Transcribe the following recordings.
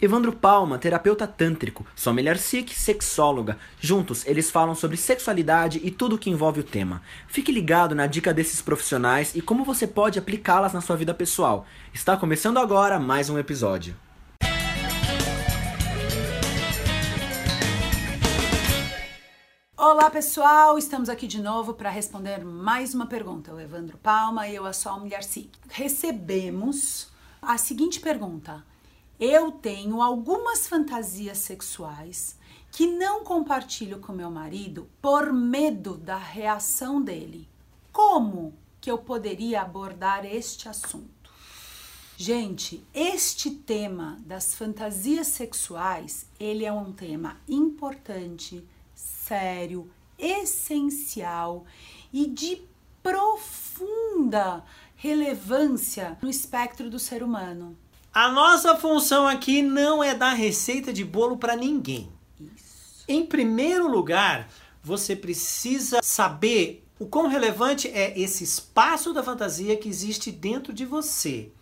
Evandro Palma, terapeuta tântrico, Sommelier Sikh, sexóloga. Juntos, eles falam sobre sexualidade e tudo que envolve o tema. Fique ligado na dica desses profissionais e como você pode aplicá-las na sua vida pessoal. Está começando agora mais um episódio. Olá pessoal, estamos aqui de novo para responder mais uma pergunta. O Evandro Palma e eu, a Sommelier Sikh. Recebemos a seguinte pergunta. Eu tenho algumas fantasias sexuais que não compartilho com meu marido por medo da reação dele. Como que eu poderia abordar este assunto? Gente, este tema das fantasias sexuais, ele é um tema importante, sério, essencial e de profunda relevância no espectro do ser humano. A nossa função aqui não é dar receita de bolo para ninguém. Isso. Em primeiro lugar, você precisa saber o quão relevante é esse espaço da fantasia que existe dentro de você.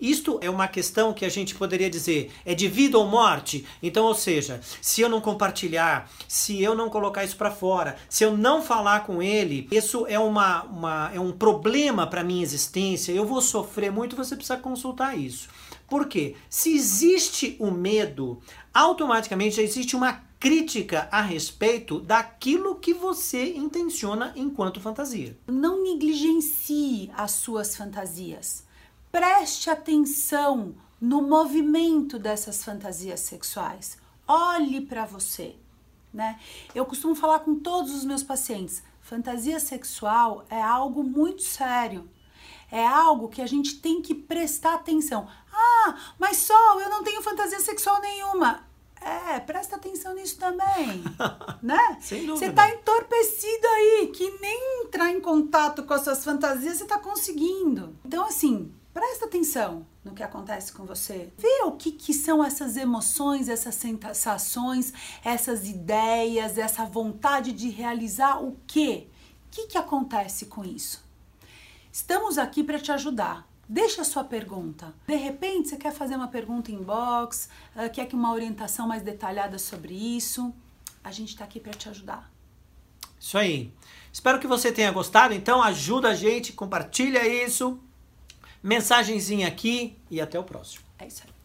Isto é uma questão que a gente poderia dizer é de vida ou morte. Então, ou seja, se eu não compartilhar, se eu não colocar isso para fora, se eu não falar com ele, isso é, uma, uma é um problema para minha existência. Eu vou sofrer muito. Você precisa consultar isso. Por quê? Se existe o medo, automaticamente já existe uma crítica a respeito daquilo que você intenciona enquanto fantasia. Não negligencie as suas fantasias. Preste atenção no movimento dessas fantasias sexuais. Olhe para você, né? Eu costumo falar com todos os meus pacientes, fantasia sexual é algo muito sério. É algo que a gente tem que prestar atenção. Ah, mas Sol, eu não tenho fantasia sexual nenhuma. É, presta atenção nisso também, né? Sem dúvida. Você tá entorpecido aí, que nem entrar em contato com as suas fantasias você tá conseguindo. Então, assim, presta atenção no que acontece com você. Vê o que, que são essas emoções, essas sensações, essas ideias, essa vontade de realizar o quê? O que, que acontece com isso? Estamos aqui para te ajudar. Deixa a sua pergunta. De repente, você quer fazer uma pergunta em box, uh, quer que uma orientação mais detalhada sobre isso. A gente está aqui para te ajudar. Isso aí. Espero que você tenha gostado. Então, ajuda a gente, compartilha isso. Mensagenzinha aqui e até o próximo. É isso aí.